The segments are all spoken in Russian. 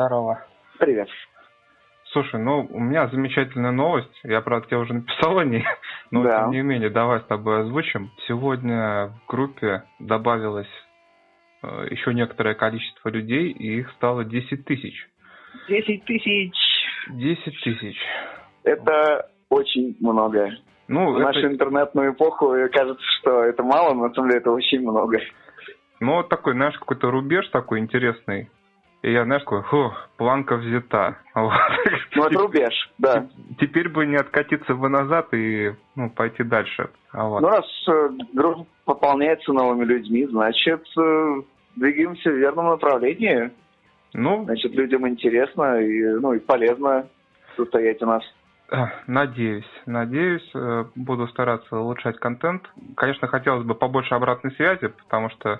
Здорово. Привет. Слушай, ну, у меня замечательная новость. Я, правда, тебе уже написал о ней, но Да. тем не менее, давай с тобой озвучим. Сегодня в группе добавилось э, еще некоторое количество людей, и их стало 10 тысяч. 10 тысяч. 10 тысяч. Это очень много. Ну, В это- нашу интернетную эпоху кажется, что это мало, но на самом деле это очень много. ну, вот такой, знаешь, какой-то рубеж такой интересный. И я, знаешь, такой, фу, планка взята. Вот. Ну, это рубеж, да. Теперь бы не откатиться бы назад и ну, пойти дальше. А вот. Ну, раз э, группа пополняется новыми людьми, значит, э, двигаемся в верном направлении. Ну, Значит, людям интересно и, ну, и полезно состоять у нас. э, надеюсь, надеюсь, э, буду стараться улучшать контент. Конечно, хотелось бы побольше обратной связи, потому что э,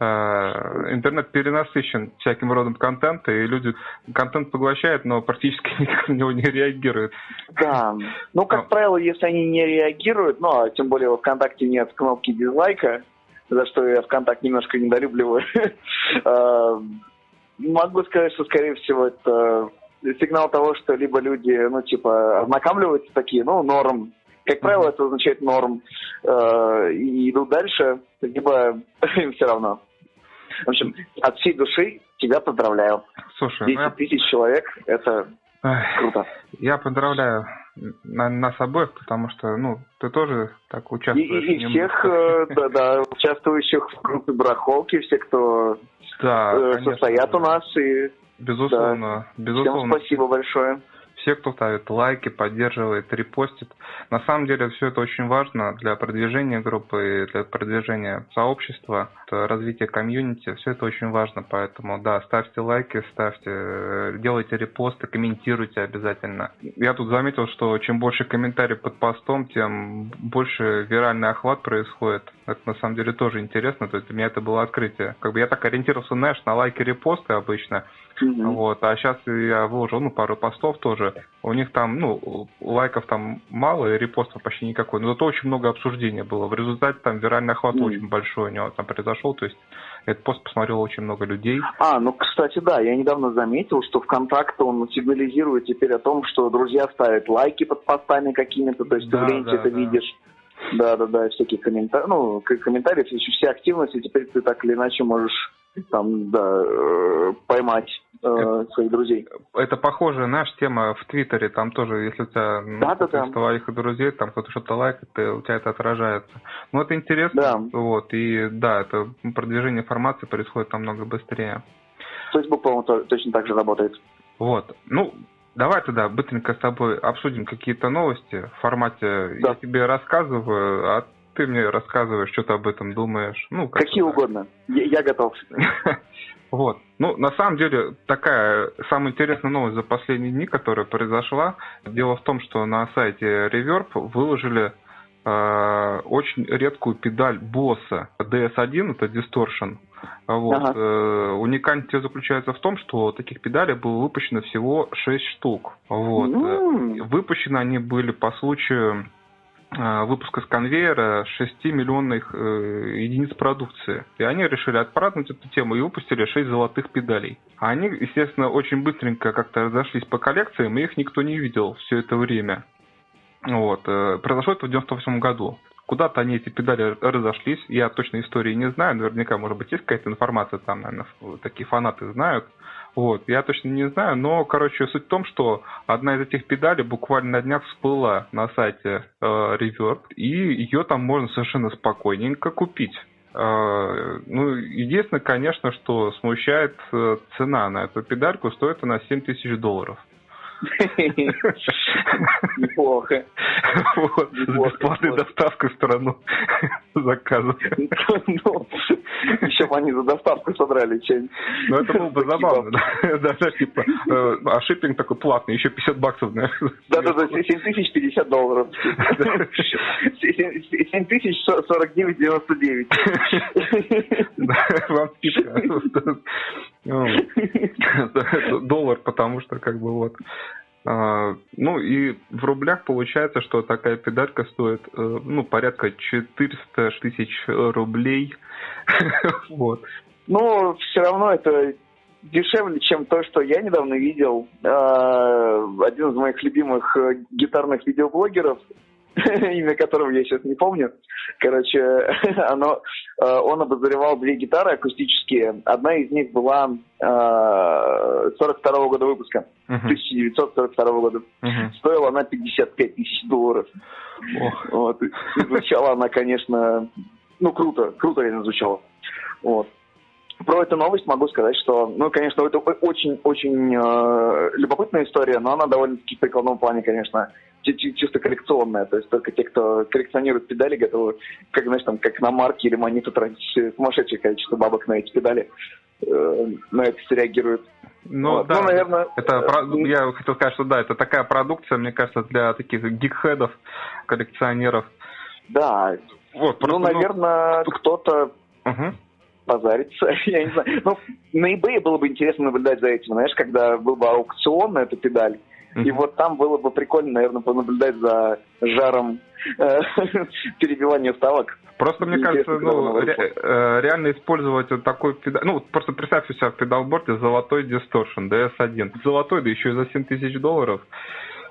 интернет перенасыщен всяким родом контента, и люди контент поглощают, но практически никак на него не реагируют. Да. Ну, как Ну. правило, если они не реагируют, ну, а тем более во ВКонтакте нет кнопки дизлайка, за что я ВКонтакт немножко недолюбливаю, э, могу сказать, что, скорее всего, это сигнал того, что либо люди, ну, типа, ознакомливаются такие, ну, норм. Как правило, это означает норм. э, И идут дальше, либо им все равно. В общем, от всей души тебя поздравляю. Слушай, ну 10 я, тысяч человек – это эх, круто. я поздравляю на- нас обоих, потому что, ну, ты тоже так участвуешь. и- и всех э, да, да, участвующих в группе барахолки, все, кто да, э, состоят у нас, и Безусловно, всем безусловно. спасибо большое. Все, кто ставит лайки, поддерживает, репостит. На самом деле все это очень важно для продвижения группы, для продвижения сообщества, развития комьюнити. Все это очень важно, поэтому да, ставьте лайки, ставьте, э, делайте репосты, комментируйте обязательно. Я тут заметил, что чем больше комментариев под постом, тем больше виральный охват происходит. Это на самом деле тоже интересно, то есть для меня это было открытие. Как бы я так ориентировался, знаешь, на лайки, репосты обычно, Мгм. вот, а сейчас я выложил, ну, пару постов тоже. У них там, ну, лайков там мало и репостов почти никакой. Но зато очень много обсуждения было. В результате там виральный охват Мгм. очень большой у него там произошел. То есть этот пост посмотрело очень много людей. А, ну, кстати, да, я недавно заметил, что ВКонтакте он сигнализирует теперь о том, что друзья ставят лайки под постами какими-то, то есть Да, ты в ленте да, это да. видишь. Да, да, да, всякие комментарии, ну, комментарии, все активности, теперь ты так или иначе можешь там, да, э, поймать э, своих друзей. Это похожая, знаешь, тема в Твиттере. Там тоже, если у тебя ну, кто-то из твоих друзей, там кто-то что-то лайкает, у тебя это отражается. Ну, это интересно. Да. Вот, и да, это продвижение информации происходит намного быстрее. Facebook, по-моему, то- точно так же работает. Вот. Ну, давай тогда быстренько с тобой обсудим какие-то новости в формате Да. я тебе рассказываю, а ты мне рассказываешь, что ты об этом думаешь. Ну, как-то Какие так. угодно. Я, я готов. Вот. Ну, на самом деле, такая самая интересная новость за последние дни, которая произошла. Дело в том, что на сайте Reverb выложили э, очень редкую педаль босса DS1, это Distortion. Вот. Ага. Э, уникальность заключается в том, что таких педалей было выпущено всего 6 штук. Вот. Э, Выпущены они были по случаю выпуска с конвейера 6 миллионных э, единиц продукции. И они решили отпраздновать эту тему и выпустили 6 золотых педалей. А Они, естественно, очень быстренько как-то разошлись по коллекциям, и их никто не видел все это время. Вот. э, Произошло это в 98 году. Куда-то они, эти педали, разошлись. Я точно истории не знаю. Наверняка, может быть, есть какая-то информация там, наверное, такие фанаты знают. Вот, я точно не знаю, но, короче, суть в том, что одна из этих педалей буквально на днях всплыла на сайте э, Reverb, и ее там можно совершенно спокойненько купить. Э, ну, единственное, конечно, что смущает э, цена на эту педальку, стоит она 7 тысяч долларов. Неплохо. Вот, бесплатной доставкой в страну заказа. Ну, еще бы они за доставку содрали что-нибудь. Ну, это было бы забавно, да, даже типа, э, а шиппинг такой платный, еще 50 баксов, знаешь. Да-да-да, 7 тысяч 50 долларов. 7 тысяч 49,99. Да, Вам скидка. Ну, Доллар, потому что как бы вот. А, Ну и в рублях получается, что такая педалька стоит э, ну порядка 400 тысяч рублей. Вот. Но все равно это дешевле, чем то, что я недавно видел. Э, один из моих любимых э, гитарных видеоблогеров, имя которого я сейчас не помню. Короче, оно, э, он обозревал две гитары акустические. Одна из них была 42 -го года выпуска, 1942 года. Стоила она 55 тысяч долларов. Вот. И звучала она, конечно, ну, круто, круто реально звучала. Вот. Про эту новость могу сказать, что, ну, конечно, это очень-очень э, любопытная история, но она довольно-таки в прикладном плане, конечно, чисто коллекционная. То есть только те, кто коллекционирует педали, готовы, как, знаешь, там, как на марке или монету тратить сумасшедшее количество бабок на эти педали. Э, на это все реагируют. Ну, вот. да, ну, наверное... Это, э, я хотел сказать, что да, это такая продукция, мне кажется, для таких гикхедов, коллекционеров. Да. Вот, ну, просто, ну, наверное, ну... кто-то угу позариться, я не знаю. Ну, на eBay было бы интересно наблюдать за этим, знаешь, когда был бы аукцион на эту педаль, mm-hmm. и вот там было бы прикольно, наверное, понаблюдать за жаром э, перебивания ставок. Просто мне кажется, ну, ре, э, реально использовать вот такой педаль... Ну, просто представьте себя в педалборде золотой Distortion DS1. Золотой, да еще и за 7 тысяч долларов.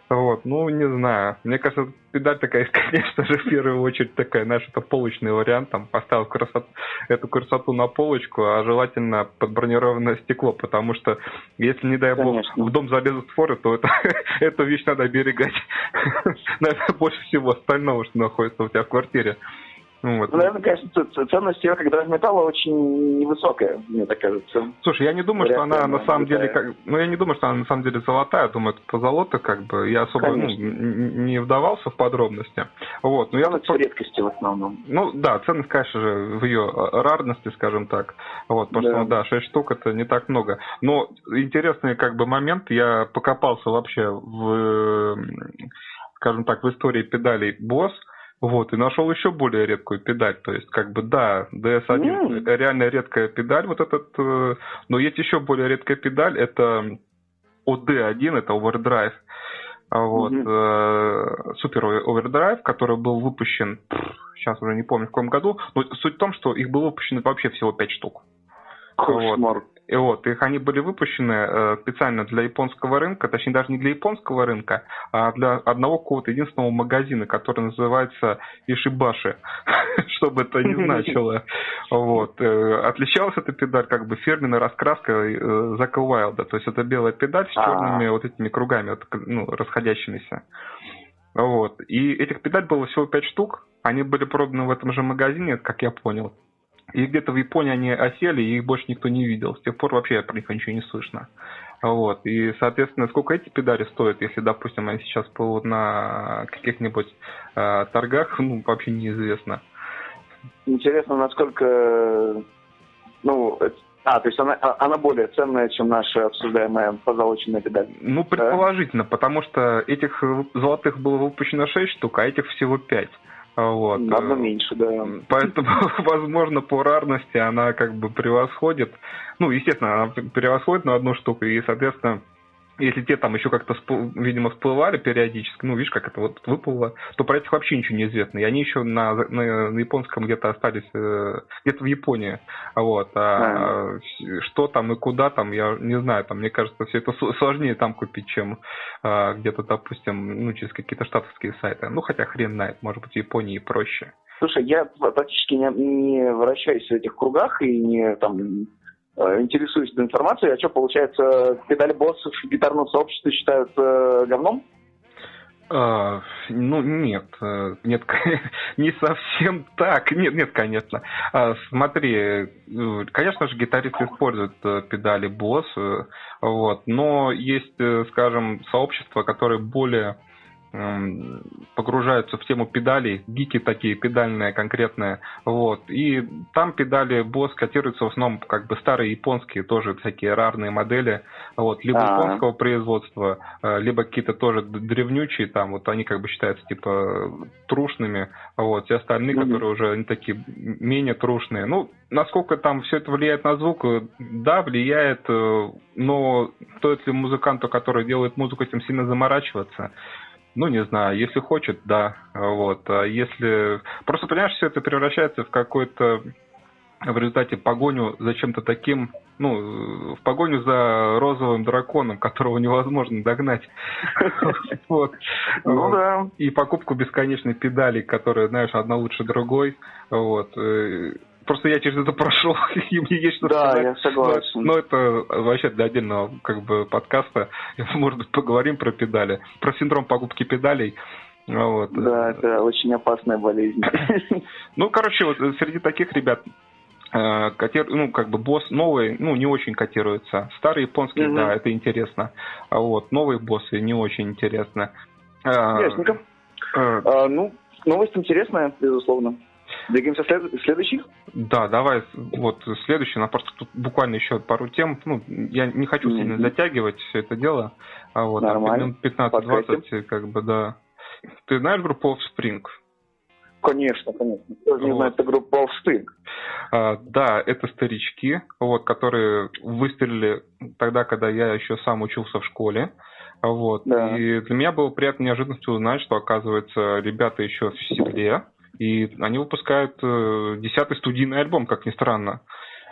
Вот, ну, не знаю. Мне кажется, педаль такая, конечно же, в первую очередь такая, знаешь, это полочный вариант, там, поставил красоту, эту красоту на полочку, а желательно под бронированное стекло, потому что, если, не дай бог, конечно. в дом залезут форы, то это, эту вещь надо оберегать. Наверное, больше всего остального, что находится у тебя в квартире. Ну, вот. Ну, наверное, конечно, ценность ее как драгметалла очень невысокая, мне так кажется. Слушай, я не думаю, что она на самом деле, как, ну я не думаю, что она на самом деле золотая, думаю, это позолота, как бы, я особо ну, не вдавался в подробности. Вот, но ценность я тут... в редкости в основном. Ну да, ценность, конечно же, в ее рарности, скажем так. Вот, потому да. что, ну, да, 6 штук это не так много. Но интересный как бы момент, я покопался вообще в, скажем так, в истории педалей Boss – вот, и нашел еще более редкую педаль. То есть, как бы, да, DS1 mm. реально редкая педаль, вот этот, э, но есть еще более редкая педаль, это OD1, это Overdrive. А вот, mm-hmm. Super Overdrive, который был выпущен, сейчас уже не помню в каком году, но суть в том, что их было выпущено вообще всего 5 штук. Кошмар. Вот. И вот, их они были выпущены э, специально для японского рынка, точнее даже не для японского рынка, а для одного какого-то единственного магазина, который называется Ишибаши, что бы это ни значило. Вот. Э, отличалась эта педаль как бы фирменной раскраской э, Зака Уайлда, то есть это белая педаль с черными вот этими кругами, ну, расходящимися. Вот. И этих педаль было всего 5 штук, они были проданы в этом же магазине, как я понял. И где-то в Японии они осели, и их больше никто не видел. С тех пор вообще про них ничего не слышно. Вот. И, соответственно, сколько эти педали стоят, если, допустим, они сейчас плывут на каких-нибудь э, торгах, ну, вообще неизвестно. Интересно, насколько, ну, а, то есть она, а, она более ценная, чем наша обсуждаемая позолоченная педаль. Ну, предположительно, да? потому что этих золотых было выпущено 6 штук, а этих всего 5. Вот. Одно меньше, да. Поэтому, возможно, по рарности она как бы превосходит. Ну, естественно, она превосходит на одну штуку, и, соответственно, если те там еще как-то, видимо, всплывали периодически, ну, видишь, как это вот выплыло, то про этих вообще ничего не известно. И они еще на, на, на японском где-то остались, э, где-то в Японии. Вот. А, а. что там и куда там, я не знаю. Там, мне кажется, все это сложнее там купить, чем а, где-то, допустим, ну, через какие-то штатовские сайты. Ну, хотя хрен знает, может быть, в Японии проще. Слушай, я практически не, не вращаюсь в этих кругах и не там интересуюсь этой информацией. А что, получается, педали боссов гитарном сообществе считают э, говном? А, ну, нет, э, нет, не совсем так. Нет, нет, конечно. А, смотри, э, конечно же, гитаристы используют педали босс, вот, но есть, скажем, сообщества, которые более погружаются в тему педалей, гики такие, педальные конкретные, вот, и там педали босс котируются в основном как бы старые японские, тоже всякие рарные модели, вот, либо А-а-а. японского производства, э, либо какие-то тоже древнючие, там, вот, они как бы считаются, типа, трушными, вот, все остальные, mm-hmm. которые уже они такие менее трушные, ну, насколько там все это влияет на звук, э, да, влияет, э, но стоит ли музыканту, который делает музыку, этим сильно заморачиваться? Ну, не знаю, если хочет, да. Вот. А если... Просто, понимаешь, все это превращается в какой-то в результате погоню за чем-то таким, ну, в погоню за розовым драконом, которого невозможно догнать. Вот. Ну да. И покупку бесконечной педали, которая, знаешь, одна лучше другой. Вот. Э, просто я через это прошел, и мне есть что да, сказать. Да, я согласен. Но, но это вообще для отдельного как бы подкаста. Может быть, поговорим про педали. Про синдром покупки педалей. Вот. Да, это очень опасная болезнь. Ну, короче, вот среди таких ребят э, котир, ну, как бы босс новый, ну, не очень котируется. Старый японский, mm-hmm. да, это интересно. А вот новые боссы не очень интересно. А, Ясненько. А, а, ну, новость интересная, безусловно. Двигаемся след... следующий? Да, давай, вот следующий, на просто тут буквально еще пару тем. Ну, я не хочу сильно mm-hmm. затягивать все это дело. А вот, Нормально. 15-20, как бы, да. Ты знаешь группу Offspring? Конечно, конечно. Кто же не вот. знает эту группу Offspring? А, да, это старички, вот, которые выстрелили тогда, когда я еще сам учился в школе. Вот. Да. И для меня было приятной неожиданностью узнать, что, оказывается, ребята еще в седле, и они выпускают э, десятый студийный альбом, как ни странно.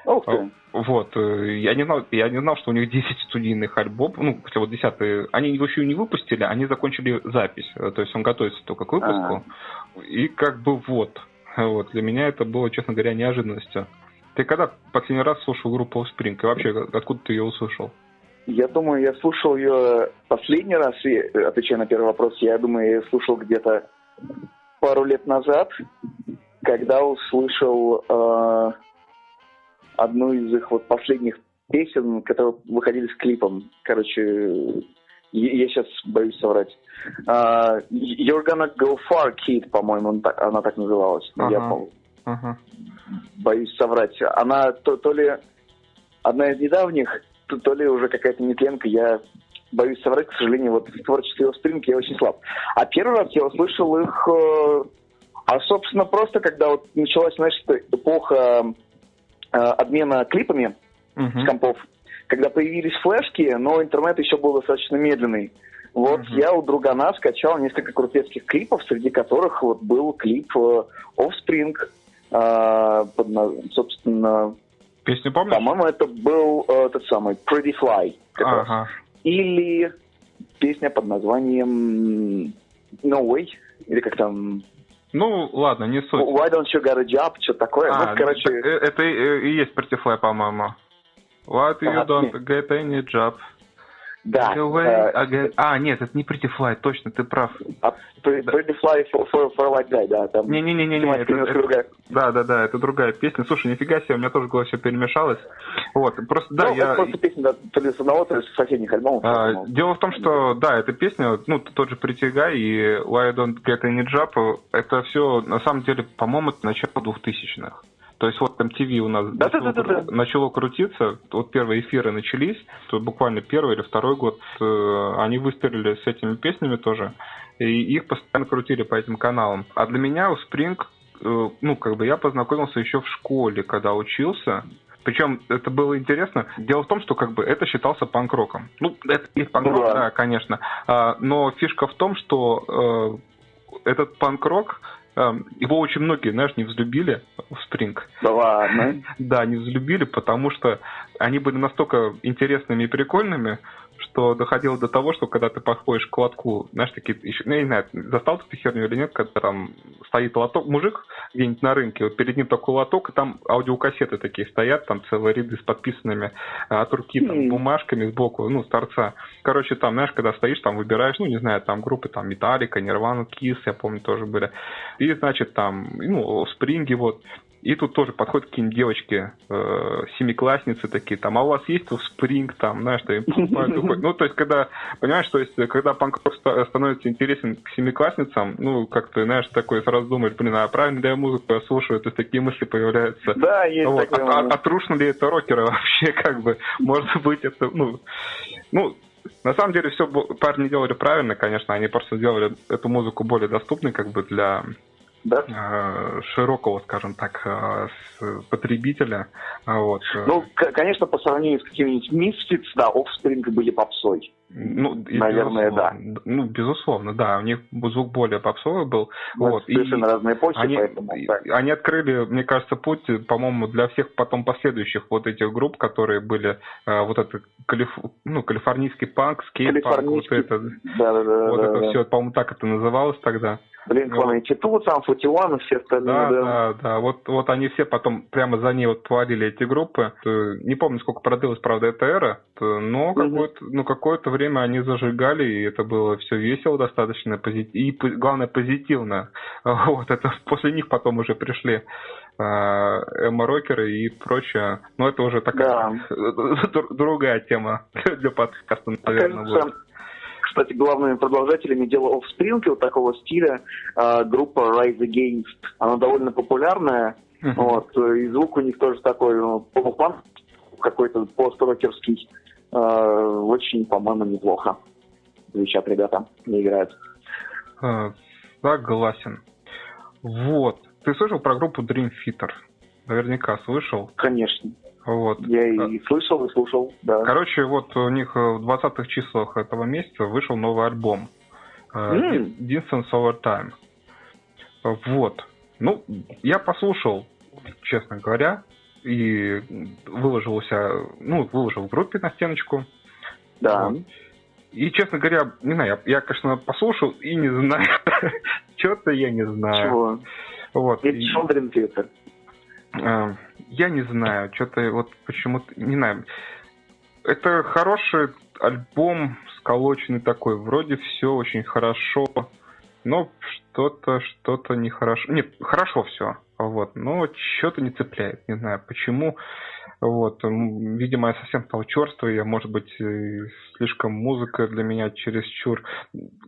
Ух ты. Вот. Э, я не знал, я не знал, что у них 10 студийных альбомов. Ну, хотя вот 10 Они его еще не выпустили, они закончили запись. Э, то есть он готовится только к выпуску. А-а-а. И как бы вот. Вот. Для меня это было, честно говоря, неожиданностью. Ты когда последний раз слушал группу Spring? И вообще, откуда ты ее услышал? Я думаю, я слушал ее последний раз, и, отвечая на первый вопрос, я думаю, я слушал где-то пару лет назад, когда услышал э, одну из их вот последних песен, которые выходили с клипом. Короче, я сейчас боюсь соврать. Uh, You're gonna go far, kid, по-моему, она так называлась. Uh-huh. Я помню. Uh-huh. Боюсь соврать. Она то, то ли одна из недавних, то, то ли уже какая-то нетленка. Я боюсь соврать, к сожалению, вот в творчестве Offspring я очень слаб. А первый раз я услышал их, э, а, собственно, просто когда вот началась, знаешь, эпоха Э, обмена клипами uh-huh. с компов, когда появились флешки, но интернет еще был достаточно медленный. Вот uh-huh. я у другана скачал несколько крутецких клипов, среди которых вот был клип э, Offspring, э, под, собственно... Песню помнишь? По-моему, это был э, тот самый Pretty Fly. Ага. Раз. Или песня под названием No Way, или как там ну, ладно, не суть. Why don't you get a job? Что такое? А, ну, короче... Э, это и, есть Pretty по-моему. Why you don't get any job? Да. Way, а, нет, это не Pretty Fly, точно, ты прав. А, Pretty Fly for, for, for White Guy, да. Там Не-не-не, не, это, это, да, да, да, это другая песня. Слушай, нифига себе, у меня тоже в голове все перемешалось. Вот, просто, да, ну, я... просто песня, да, то ли с одного, то ли с соседних альбомов. А, дело в том, что, да, эта песня, ну, тот же Pretty Guy и Why I Don't Get Any Job, это все, на самом деле, по-моему, это начало двухтысячных. То есть вот MTV у нас да, начало, да, да, да. начало крутиться, вот первые эфиры начались, то буквально первый или второй год э, они выстрелили с этими песнями тоже, и их постоянно крутили по этим каналам. А для меня у Spring, э, ну, как бы я познакомился еще в школе, когда учился, причем это было интересно. Дело в том, что как бы это считался панк-роком. Ну, это и панк-рок, ну, да. да, конечно. А, но фишка в том, что э, этот панк-рок его очень многие, знаешь, не взлюбили в Spring. Да ладно? Да, не взлюбили, потому что они были настолько интересными и прикольными, что доходило до того, что когда ты подходишь к лотку, знаешь, такие, еще, ну, я не знаю, застал ты херню или нет, когда там стоит лоток, мужик где-нибудь на рынке, вот перед ним такой лоток, и там аудиокассеты такие стоят, там целые ряды с подписанными а, от руки там, бумажками сбоку, ну, с торца. Короче, там, знаешь, когда стоишь, там выбираешь, ну, не знаю, там группы, там, Металлика, Нирвана, Кис, я помню, тоже были. И, значит, там, ну, Спринги, вот. И тут тоже подходят какие-нибудь девочки, э, семиклассницы такие, там, а у вас есть спринг, там, знаешь, что им Ну, то есть, когда, понимаешь, то есть, когда панк становится интересен к семиклассницам, ну, как ты, знаешь, такой сразу думаешь, блин, а правильно ли я музыку я слушаю, то есть, такие мысли появляются. Да, есть вот. такое. А, а, а трушно ли это рокеры вообще, как бы, может быть, это, ну, ну, на самом деле все парни делали правильно, конечно, они просто сделали эту музыку более доступной как бы для да? Э, широкого, скажем так, э, потребителя. Вот. Ну, конечно, по сравнению с какими-нибудь Misfits, да, Offspring были попсой. Ну, Наверное, да. Ну, безусловно, да. У них звук более попсовый был. Ну, вот. Совершенно и разные эпохи, они, поэтому... Они открыли, мне кажется, путь, по-моему, для всех потом последующих вот этих групп, которые были э, вот это калиф... ну, калифорнийский панк, скейт-панк, вот это, да, да, да, вот да, это да. все, по-моему, так это называлось тогда. Блин, Блинк-182, сам Футилан и все остальные, да. Да, да, да. Вот, вот они все потом прямо за ней вот творили эти группы. Не помню, сколько продлилась, правда, эта эра, но какое-то, ну, какое-то время они зажигали, и это было все весело достаточно, позитив... и главное, позитивно. Вот, это после них потом уже пришли эмо-рокеры и прочее. Но это уже такая да. другая тема для подкаста, наверное, будет кстати, главными продолжателями дела Offspring, вот такого стиля, э, группа Rise Against. Она довольно популярная, uh-huh. вот, и звук у них тоже такой, ну, полупан, какой-то пост-рокерский. Э, очень, по-моему, неплохо звучат ребята, не играют. Uh, согласен. Вот. Ты слышал про группу Dream Theater? Наверняка слышал. Конечно. Вот. Я и слышал, и слушал, да. Короче, вот у них в 20-х числах этого месяца вышел новый альбом. Mm. Distance Over Time. Вот. Ну, я послушал, честно говоря, и выложил у себя, ну, выложил в группе на стеночку. Да. Вот. И, честно говоря, не знаю, я, я конечно, послушал и не знаю. Что-то я не знаю. Чего? Вот. Это и... Шондрин Твиттер. Я не знаю, что-то вот почему-то, не знаю. Это хороший альбом, сколоченный такой, вроде все очень хорошо, но что-то, что-то нехорошо. Нет, хорошо все, вот, но что-то не цепляет, не знаю почему. Вот, видимо, я совсем стал черствый, я, может быть, слишком музыка для меня чересчур.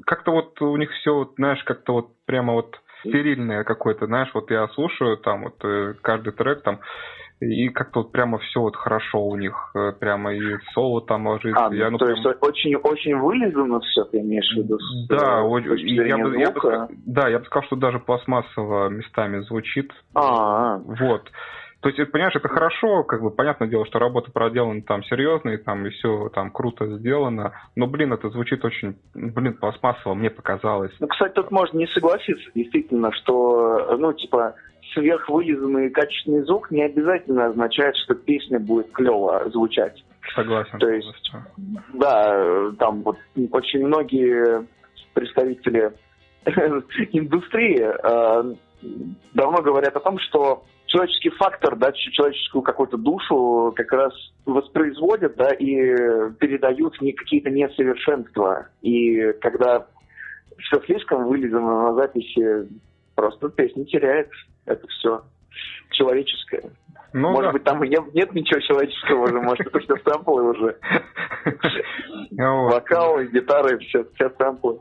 Как-то вот у них все, знаешь, как-то вот прямо вот стерильное какое-то, знаешь, вот я слушаю там вот э, каждый трек там, и как-то вот прямо все вот хорошо у них, э, прямо и соло там ложится. А, я, ну, то прям... есть очень-очень вылизано все, ты имеешь в виду? С, да, э, я бы, я бы, да, я бы сказал, что даже пластмассово местами звучит. А, вот. То есть, понимаешь, это хорошо, как бы понятное дело, что работа проделана там серьезно, и там и все там круто сделано, но, блин, это звучит очень, блин, пластмассово, мне показалось. Ну, кстати, тут можно не согласиться, действительно, что, ну, типа, сверхвылизанный качественный звук не обязательно означает, что песня будет клево звучать. Согласен. То есть, да, там вот очень многие представители индустрии э, давно говорят о том, что человеческий фактор, да, человеческую какую-то душу как раз воспроизводят, да, и передают не какие-то несовершенства. И когда все слишком вылезано на записи, просто песня теряет это все человеческое. Ну, может да. быть, там и нет, нет ничего человеческого уже, может, это все сэмплы уже. Вокалы, гитары, все, все сэмплы.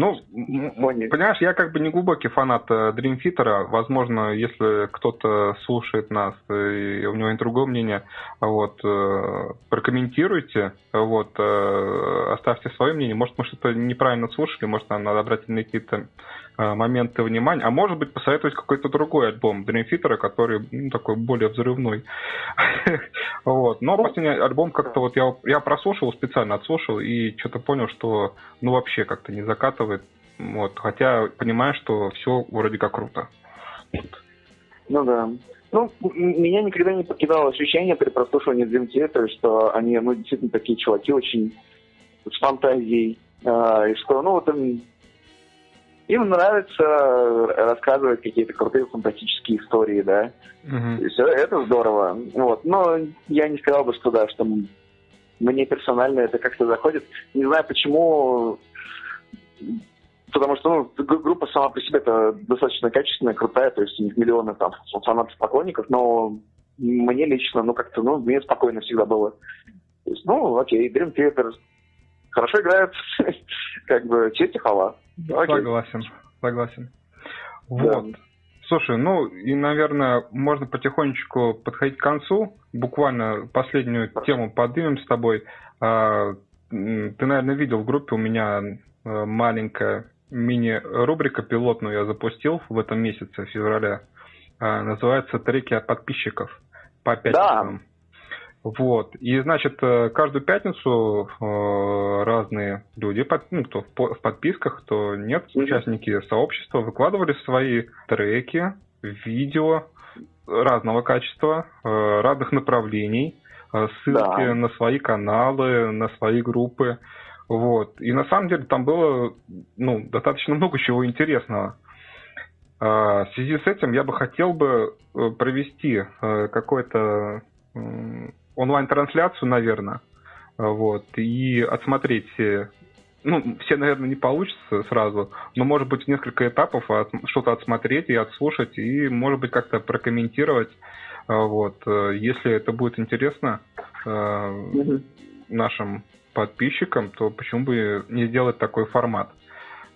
Ну, понимаешь, я как бы не глубокий фанат э, Dream Theater. Возможно, если кто-то слушает нас и у него есть другое мнение, вот, э, прокомментируйте, вот, э, оставьте свое мнение. Может, мы что-то неправильно слушали, может, нам надо обратить на какие-то моменты внимания, а может быть посоветовать какой-то другой альбом Dream Theater, который ну, такой более взрывной. вот. Но последний альбом как-то вот я, я прослушал, специально отслушал и что-то понял, что ну вообще как-то не закатывает. Вот. Хотя понимаю, что все вроде как круто. Ну да. Ну, меня никогда не покидало ощущение при прослушивании Dream Theater, что они, ну, действительно такие чуваки очень с фантазией. Э, и что, ну, вот им им нравится рассказывать какие-то крутые фантастические истории, да. Uh-huh. И все, это здорово. Вот. Но я не сказал бы, что да, что мне персонально это как-то заходит. Не знаю почему, потому что ну, группа сама по себе это достаточно качественная, крутая, то есть у них миллионы там фанатов, поклонников, но мне лично, ну как-то, ну, мне спокойно всегда было. То есть, ну, окей, Dream Theater хорошо играют, как бы честь и хвала. Окей. Согласен, согласен. Вот. Да. Слушай, ну и, наверное, можно потихонечку подходить к концу. Буквально последнюю тему поднимем с тобой. А, ты, наверное, видел в группе у меня а, маленькая мини-рубрика пилотную я запустил в этом месяце, в феврале. А, называется «Треки от подписчиков» по пятницам. Вот. И, значит, э, каждую пятницу э, разные люди, ну, кто в подписках, кто нет, участники сообщества выкладывали свои треки, видео разного качества, э, разных направлений, ссылки да. на свои каналы, на свои группы. Вот. И на самом деле там было ну, достаточно много чего интересного. В связи с этим я бы хотел бы провести какой-то онлайн-трансляцию, наверное, вот, и отсмотреть все, ну, все, наверное, не получится сразу, но, может быть, несколько этапов от, что-то отсмотреть и отслушать, и, может быть, как-то прокомментировать, вот, если это будет интересно mm-hmm. нашим подписчикам, то почему бы не сделать такой формат?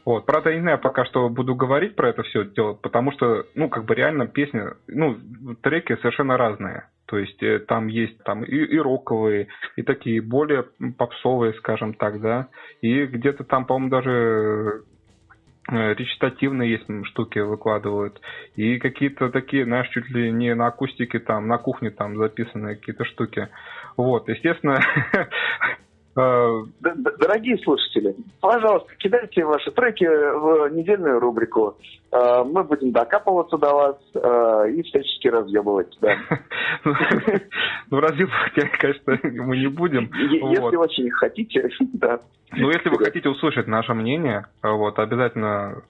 Вот. Правда, я не знаю пока что буду говорить про это все дело, потому что, ну, как бы реально песни, ну, треки совершенно разные. То есть э, там есть там и, и роковые, и такие более попсовые, скажем так, да. И где-то там, по-моему, даже э, речитативные есть штуки выкладывают. И какие-то такие, знаешь, чуть ли не на акустике там, на кухне там записанные какие-то штуки. Вот, естественно, дорогие слушатели, пожалуйста, кидайте ваши треки в недельную рубрику. Э, мы будем докапываться до вас э, и всячески разъебывать. Да. Ну, разъебывать, конечно, мы не будем. Если очень хотите, да. Ну, если вы хотите услышать наше мнение, вот, обязательно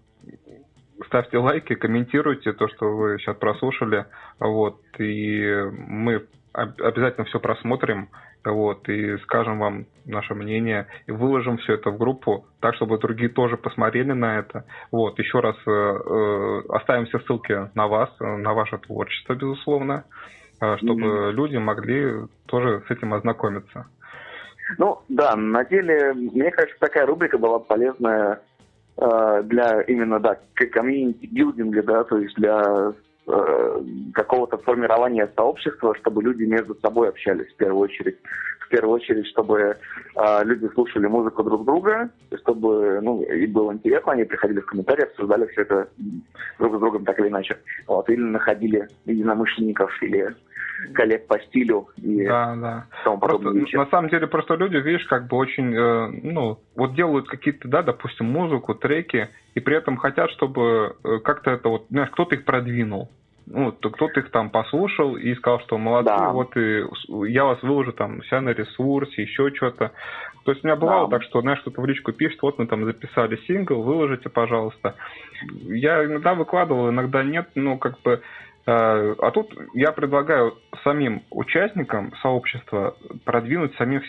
ставьте лайки, комментируйте то, что вы сейчас прослушали, вот, и мы обязательно все просмотрим, вот, и скажем вам наше мнение, и выложим все это в группу, так, чтобы другие тоже посмотрели на это. Вот, еще раз э, э оставим все ссылки на вас, на ваше творчество, безусловно, э, чтобы mm-hmm. люди могли тоже с этим ознакомиться. Ну, да, на деле, мне кажется, такая рубрика была полезная э, для именно, да, community-building а, да, то есть для какого-то формирования сообщества, чтобы люди между собой общались в первую очередь. В первую очередь, чтобы э, люди слушали музыку друг друга, чтобы ну, и было интересно, они приходили в комментарии, обсуждали все это друг с другом так или иначе. Вот, или находили единомышленников, или коллег по стилю и да, да. тому. Просто, на самом деле просто люди, видишь, как бы очень, э, ну, вот делают какие-то, да, допустим, музыку, треки, и при этом хотят, чтобы э, как-то это вот, знаешь, кто-то их продвинул. Ну, то кто-то их там послушал и сказал, что молодцы, да. вот и я вас выложу там себя на ресурсе, еще что-то. То есть у меня бывало да. так, что, знаешь, кто-то в личку пишет, вот мы там записали сингл, выложите, пожалуйста. Я иногда выкладывал, иногда нет, но как бы а тут я предлагаю самим участникам сообщества продвинуть самих,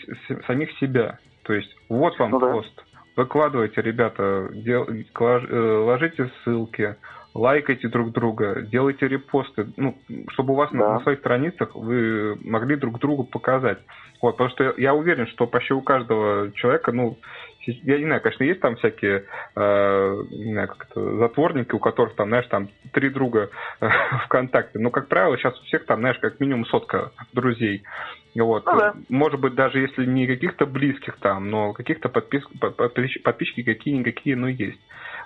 самих себя. То есть вот вам ну, пост. Выкладывайте, ребята, дел, э, ложите ссылки, лайкайте друг друга, делайте репосты, ну, чтобы у вас да. на, на своих страницах вы могли друг другу показать. Вот, потому что я уверен, что почти у каждого человека, ну, я не знаю, конечно, есть там всякие, э, не знаю, как это, затворники, у которых там, знаешь, там три друга э, ВКонтакте. Но, как правило, сейчас у всех там, знаешь, как минимум сотка друзей. Вот. Ну, да. Может быть, даже если не каких-то близких там, но каких-то подпис... подписчики какие-никакие, но есть.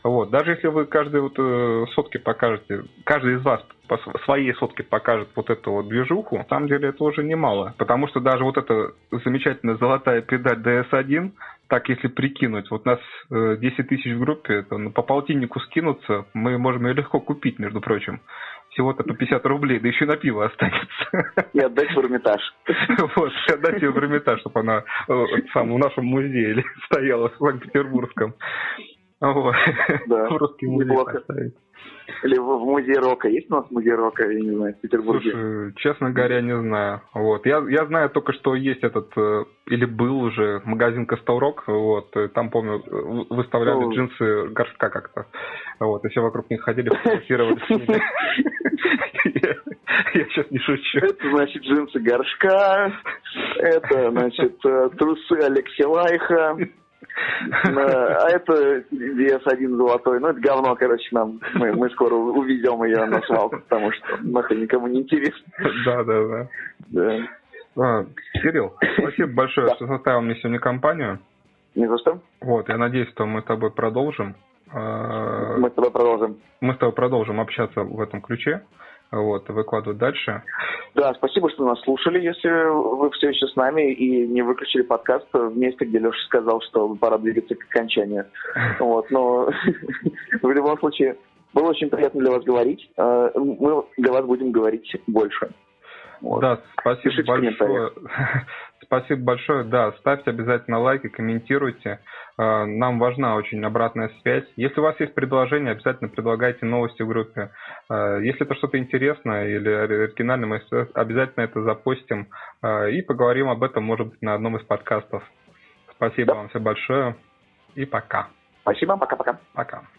Вот. Даже если вы каждой вот э, сотки покажете, каждый из вас по своей сотке покажет вот эту вот движуху, на самом деле это уже немало. Потому что даже вот эта замечательная золотая педаль DS1, так если прикинуть, вот нас э, 10 тысяч в группе, то ну, по полтиннику скинуться, мы можем ее легко купить, между прочим. Всего-то по 50 рублей, да еще на пиво останется. И отдать в Эрмитаж. Вот, отдать ее в Эрмитаж, чтобы она э, сам в нашем музее стояла в Санкт-Петербургском. Вот. Да. В русский музей поставить. Или в, в музее рока. Есть у нас музей рока, я не знаю, в Петербурге? Слушай, честно говоря, не знаю. Вот. Я, я знаю только, что есть этот, э, или был уже магазин Костелрок, вот, там, помню, выставляли ну, джинсы горшка как-то. Вот, и все вокруг них ходили, фотографировали Я сейчас не шучу. Это, значит, джинсы горшка, это, значит, э, трусы Алексея Лайха, а это DS1 золотой. Ну, это говно, короче, нам. Мы, мы скоро увезем ее на свалку, потому что нахрен никому не интересно. Да, да, да. Да. А, Кирилл, спасибо большое, что составил мне сегодня компанию. Не за что. Вот, я надеюсь, что мы с тобой продолжим. А, мы с тобой продолжим. Мы с тобой продолжим общаться в этом ключе. Вот, выкладывать дальше. Да, спасибо, что нас слушали, если вы все еще с нами и не выключили подкаст в месте, где Леша сказал, что пора двигаться к окончанию. Вот, но в любом случае, было очень приятно для вас говорить. Э, мы для вас будем говорить больше. Вот. Да, спасибо Пишите большое. Спасибо большое. Да, ставьте обязательно лайки, комментируйте. Э, нам важна очень обратная связь. Если у вас есть предложения, обязательно предлагайте новости в группе. Э, если это что-то интересное или оригинальное, мы обязательно это запустим и поговорим об этом, может быть, на одном из подкастов. Спасибо да. вам все большое и пока. Спасибо, пока-пока. Пока. -пока. пока.